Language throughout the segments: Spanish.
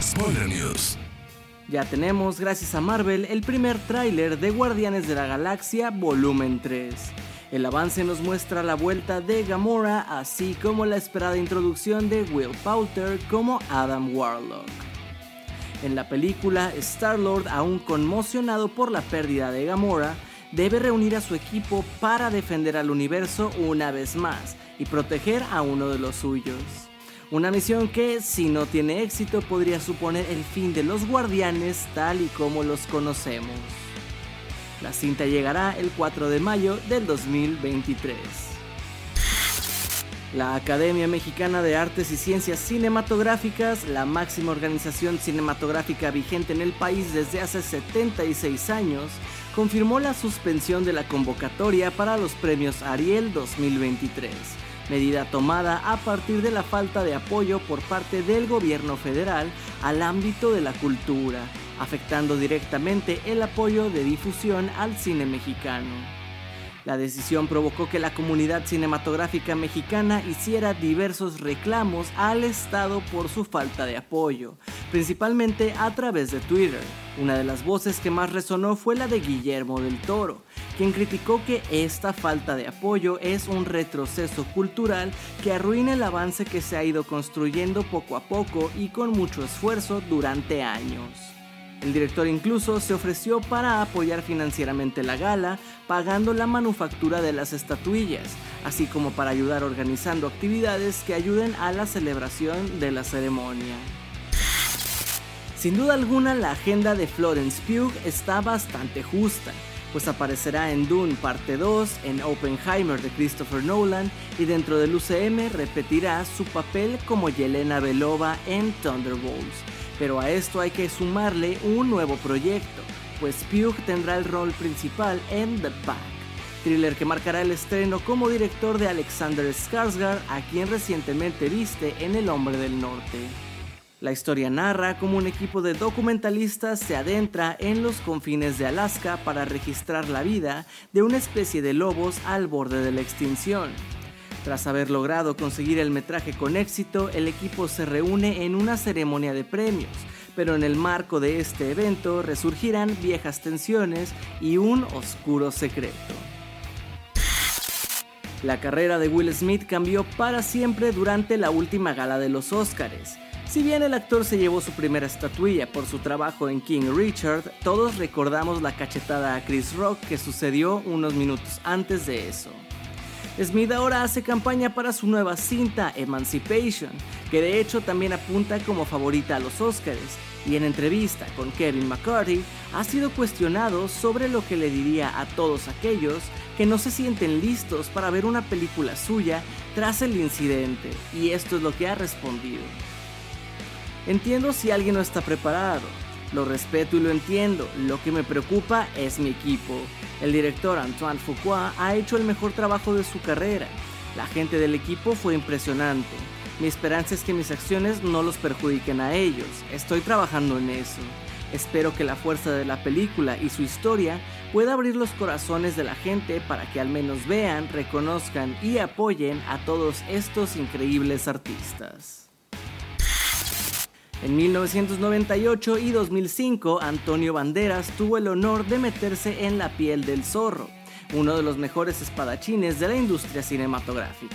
Spoiler News. Ya tenemos, gracias a Marvel, el primer tráiler de Guardianes de la Galaxia Volumen 3. El avance nos muestra la vuelta de Gamora, así como la esperada introducción de Will Poulter como Adam Warlock. En la película, Star-Lord, aún conmocionado por la pérdida de Gamora, debe reunir a su equipo para defender al universo una vez más y proteger a uno de los suyos. Una misión que, si no tiene éxito, podría suponer el fin de los guardianes tal y como los conocemos. La cinta llegará el 4 de mayo del 2023. La Academia Mexicana de Artes y Ciencias Cinematográficas, la máxima organización cinematográfica vigente en el país desde hace 76 años, confirmó la suspensión de la convocatoria para los premios Ariel 2023 medida tomada a partir de la falta de apoyo por parte del gobierno federal al ámbito de la cultura, afectando directamente el apoyo de difusión al cine mexicano. La decisión provocó que la comunidad cinematográfica mexicana hiciera diversos reclamos al Estado por su falta de apoyo, principalmente a través de Twitter. Una de las voces que más resonó fue la de Guillermo del Toro, quien criticó que esta falta de apoyo es un retroceso cultural que arruina el avance que se ha ido construyendo poco a poco y con mucho esfuerzo durante años. El director incluso se ofreció para apoyar financieramente la gala, pagando la manufactura de las estatuillas, así como para ayudar organizando actividades que ayuden a la celebración de la ceremonia. Sin duda alguna, la agenda de Florence Pugh está bastante justa pues aparecerá en Dune Parte 2, en Oppenheimer de Christopher Nolan y dentro del UCM repetirá su papel como Yelena Belova en Thunderbolts. Pero a esto hay que sumarle un nuevo proyecto, pues Pugh tendrá el rol principal en The Pack, thriller que marcará el estreno como director de Alexander Skarsgård, a quien recientemente viste en El Hombre del Norte. La historia narra cómo un equipo de documentalistas se adentra en los confines de Alaska para registrar la vida de una especie de lobos al borde de la extinción. Tras haber logrado conseguir el metraje con éxito, el equipo se reúne en una ceremonia de premios, pero en el marco de este evento resurgirán viejas tensiones y un oscuro secreto. La carrera de Will Smith cambió para siempre durante la última gala de los Oscars. Si bien el actor se llevó su primera estatuilla por su trabajo en King Richard, todos recordamos la cachetada a Chris Rock que sucedió unos minutos antes de eso. Smith ahora hace campaña para su nueva cinta Emancipation, que de hecho también apunta como favorita a los Oscars, y en entrevista con Kevin McCarthy ha sido cuestionado sobre lo que le diría a todos aquellos que no se sienten listos para ver una película suya tras el incidente, y esto es lo que ha respondido. Entiendo si alguien no está preparado. Lo respeto y lo entiendo. Lo que me preocupa es mi equipo. El director Antoine Fuqua ha hecho el mejor trabajo de su carrera. La gente del equipo fue impresionante. Mi esperanza es que mis acciones no los perjudiquen a ellos. Estoy trabajando en eso. Espero que la fuerza de la película y su historia pueda abrir los corazones de la gente para que al menos vean, reconozcan y apoyen a todos estos increíbles artistas. En 1998 y 2005, Antonio Banderas tuvo el honor de meterse en la piel del zorro, uno de los mejores espadachines de la industria cinematográfica.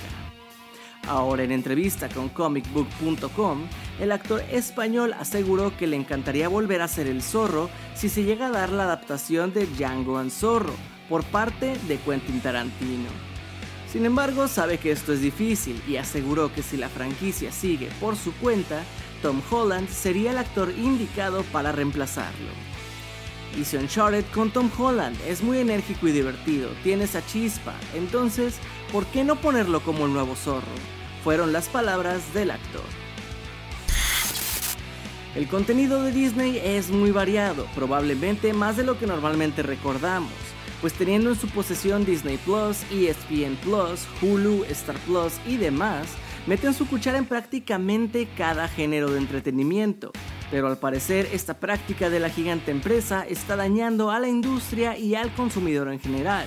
Ahora en entrevista con comicbook.com, el actor español aseguró que le encantaría volver a ser el zorro si se llega a dar la adaptación de Django and Zorro por parte de Quentin Tarantino. Sin embargo, sabe que esto es difícil y aseguró que si la franquicia sigue por su cuenta, Tom Holland sería el actor indicado para reemplazarlo. Hice Uncharted con Tom Holland, es muy enérgico y divertido, tiene esa chispa, entonces, ¿por qué no ponerlo como el nuevo zorro? Fueron las palabras del actor. El contenido de Disney es muy variado, probablemente más de lo que normalmente recordamos, pues teniendo en su posesión Disney Plus, ESPN Plus, Hulu, Star Plus y demás, meten su cuchara en prácticamente cada género de entretenimiento. Pero al parecer esta práctica de la gigante empresa está dañando a la industria y al consumidor en general.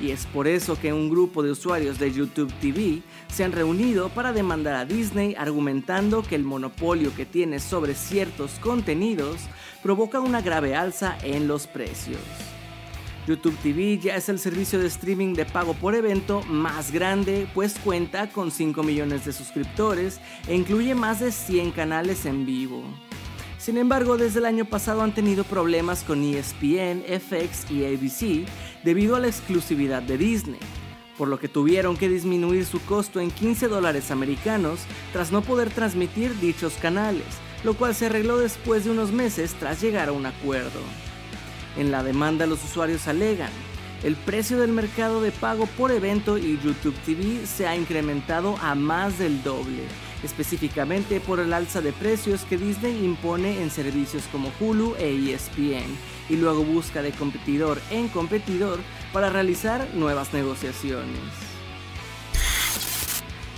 Y es por eso que un grupo de usuarios de YouTube TV se han reunido para demandar a Disney argumentando que el monopolio que tiene sobre ciertos contenidos provoca una grave alza en los precios. YouTube TV ya es el servicio de streaming de pago por evento más grande, pues cuenta con 5 millones de suscriptores e incluye más de 100 canales en vivo. Sin embargo, desde el año pasado han tenido problemas con ESPN, FX y ABC debido a la exclusividad de Disney, por lo que tuvieron que disminuir su costo en 15 dólares americanos tras no poder transmitir dichos canales, lo cual se arregló después de unos meses tras llegar a un acuerdo. En la demanda los usuarios alegan, el precio del mercado de pago por evento y YouTube TV se ha incrementado a más del doble, específicamente por el alza de precios que Disney impone en servicios como Hulu e ESPN, y luego busca de competidor en competidor para realizar nuevas negociaciones.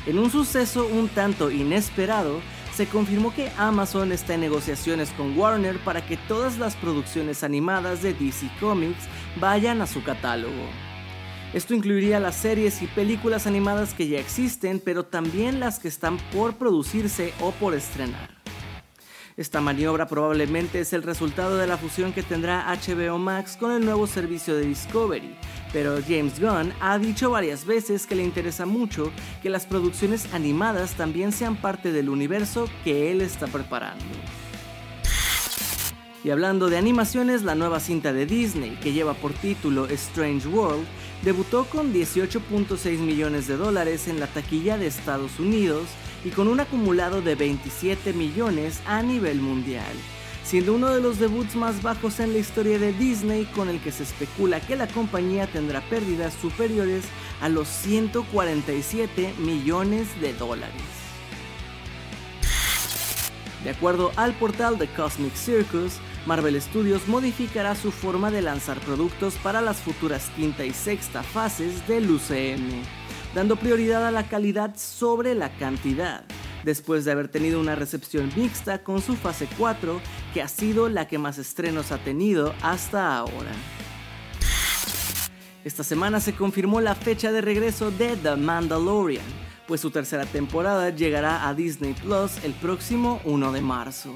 En un suceso un tanto inesperado, se confirmó que Amazon está en negociaciones con Warner para que todas las producciones animadas de DC Comics vayan a su catálogo. Esto incluiría las series y películas animadas que ya existen, pero también las que están por producirse o por estrenar. Esta maniobra probablemente es el resultado de la fusión que tendrá HBO Max con el nuevo servicio de Discovery, pero James Gunn ha dicho varias veces que le interesa mucho que las producciones animadas también sean parte del universo que él está preparando. Y hablando de animaciones, la nueva cinta de Disney, que lleva por título Strange World, debutó con 18.6 millones de dólares en la taquilla de Estados Unidos y con un acumulado de 27 millones a nivel mundial, siendo uno de los debuts más bajos en la historia de Disney con el que se especula que la compañía tendrá pérdidas superiores a los 147 millones de dólares. De acuerdo al portal The Cosmic Circus, Marvel Studios modificará su forma de lanzar productos para las futuras quinta y sexta fases del UCM, dando prioridad a la calidad sobre la cantidad, después de haber tenido una recepción mixta con su fase 4, que ha sido la que más estrenos ha tenido hasta ahora. Esta semana se confirmó la fecha de regreso de The Mandalorian, pues su tercera temporada llegará a Disney Plus el próximo 1 de marzo.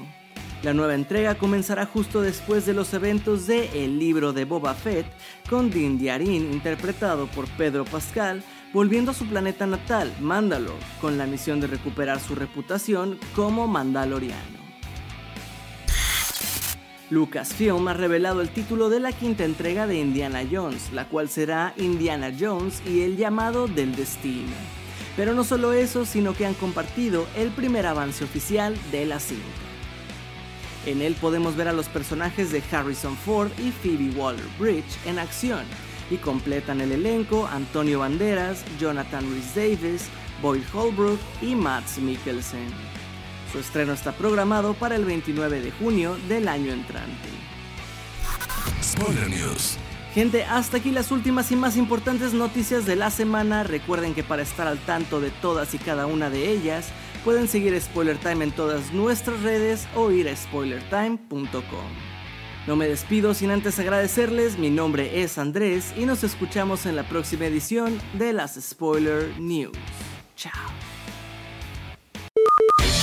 La nueva entrega comenzará justo después de los eventos de El libro de Boba Fett, con Din Djarin interpretado por Pedro Pascal, volviendo a su planeta natal, Mandalore, con la misión de recuperar su reputación como mandaloriano. Lucasfilm ha revelado el título de la quinta entrega de Indiana Jones, la cual será Indiana Jones y el llamado del destino. Pero no solo eso, sino que han compartido el primer avance oficial de la cinta. En él podemos ver a los personajes de Harrison Ford y Phoebe Waller-Bridge en acción y completan el elenco Antonio Banderas, Jonathan Rhys Davis, Boyd Holbrook y Mads Mikkelsen. Su estreno está programado para el 29 de junio del año entrante. Spoiler News. Gente, hasta aquí las últimas y más importantes noticias de la semana. Recuerden que para estar al tanto de todas y cada una de ellas, pueden seguir Spoiler Time en todas nuestras redes o ir a spoilertime.com. No me despido sin antes agradecerles, mi nombre es Andrés y nos escuchamos en la próxima edición de las Spoiler News. Chao.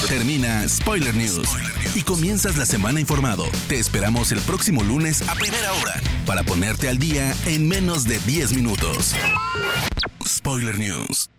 Termina Spoiler News y comienzas la semana informado. Te esperamos el próximo lunes a primera hora para ponerte al día en menos de 10 minutos. Spoiler News.